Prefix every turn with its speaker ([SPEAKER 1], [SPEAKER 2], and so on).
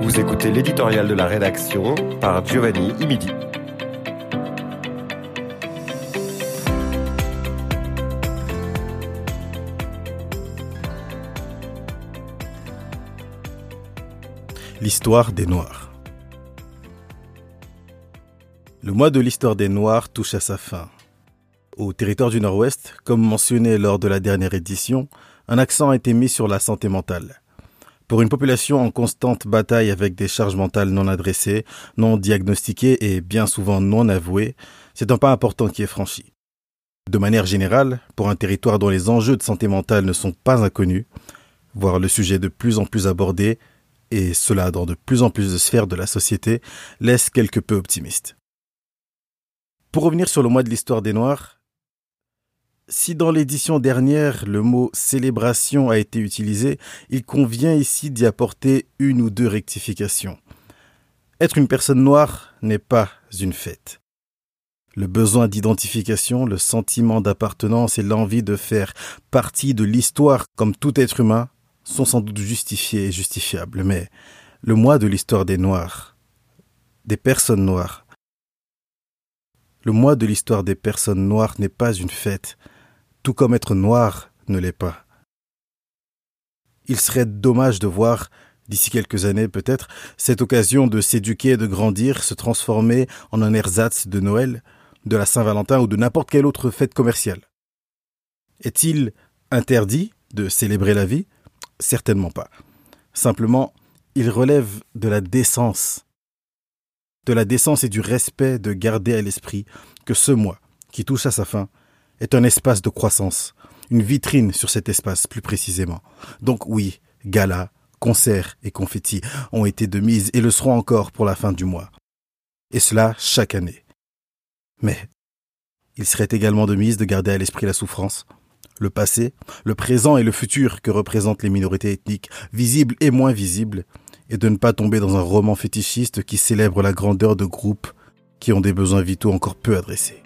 [SPEAKER 1] Vous écoutez l'éditorial de la rédaction par Giovanni Imidi.
[SPEAKER 2] L'histoire des Noirs. Le mois de l'histoire des Noirs touche à sa fin. Au territoire du Nord-Ouest, comme mentionné lors de la dernière édition, un accent a été mis sur la santé mentale. Pour une population en constante bataille avec des charges mentales non adressées, non diagnostiquées et bien souvent non avouées, c'est un pas important qui est franchi. De manière générale, pour un territoire dont les enjeux de santé mentale ne sont pas inconnus, voir le sujet de plus en plus abordé et cela dans de plus en plus de sphères de la société, laisse quelque peu optimiste. Pour revenir sur le mois de l'histoire des Noirs, si dans l'édition dernière le mot célébration a été utilisé, il convient ici d'y apporter une ou deux rectifications. Être une personne noire n'est pas une fête. Le besoin d'identification, le sentiment d'appartenance et l'envie de faire partie de l'histoire comme tout être humain sont sans doute justifiés et justifiables, mais le mois de l'histoire des Noirs, des personnes noires, le mois de l'histoire des personnes noires n'est pas une fête, tout comme être noir ne l'est pas. Il serait dommage de voir, d'ici quelques années peut-être, cette occasion de s'éduquer et de grandir se transformer en un ersatz de Noël, de la Saint-Valentin ou de n'importe quelle autre fête commerciale. Est-il interdit de célébrer la vie? Certainement pas. Simplement, il relève de la décence. De la décence et du respect de garder à l'esprit que ce mois, qui touche à sa fin, est un espace de croissance, une vitrine sur cet espace plus précisément. Donc oui, gala, concerts et confettis ont été de mise et le seront encore pour la fin du mois. Et cela chaque année. Mais il serait également de mise de garder à l'esprit la souffrance, le passé, le présent et le futur que représentent les minorités ethniques, visibles et moins visibles, et de ne pas tomber dans un roman fétichiste qui célèbre la grandeur de groupes qui ont des besoins vitaux encore peu adressés.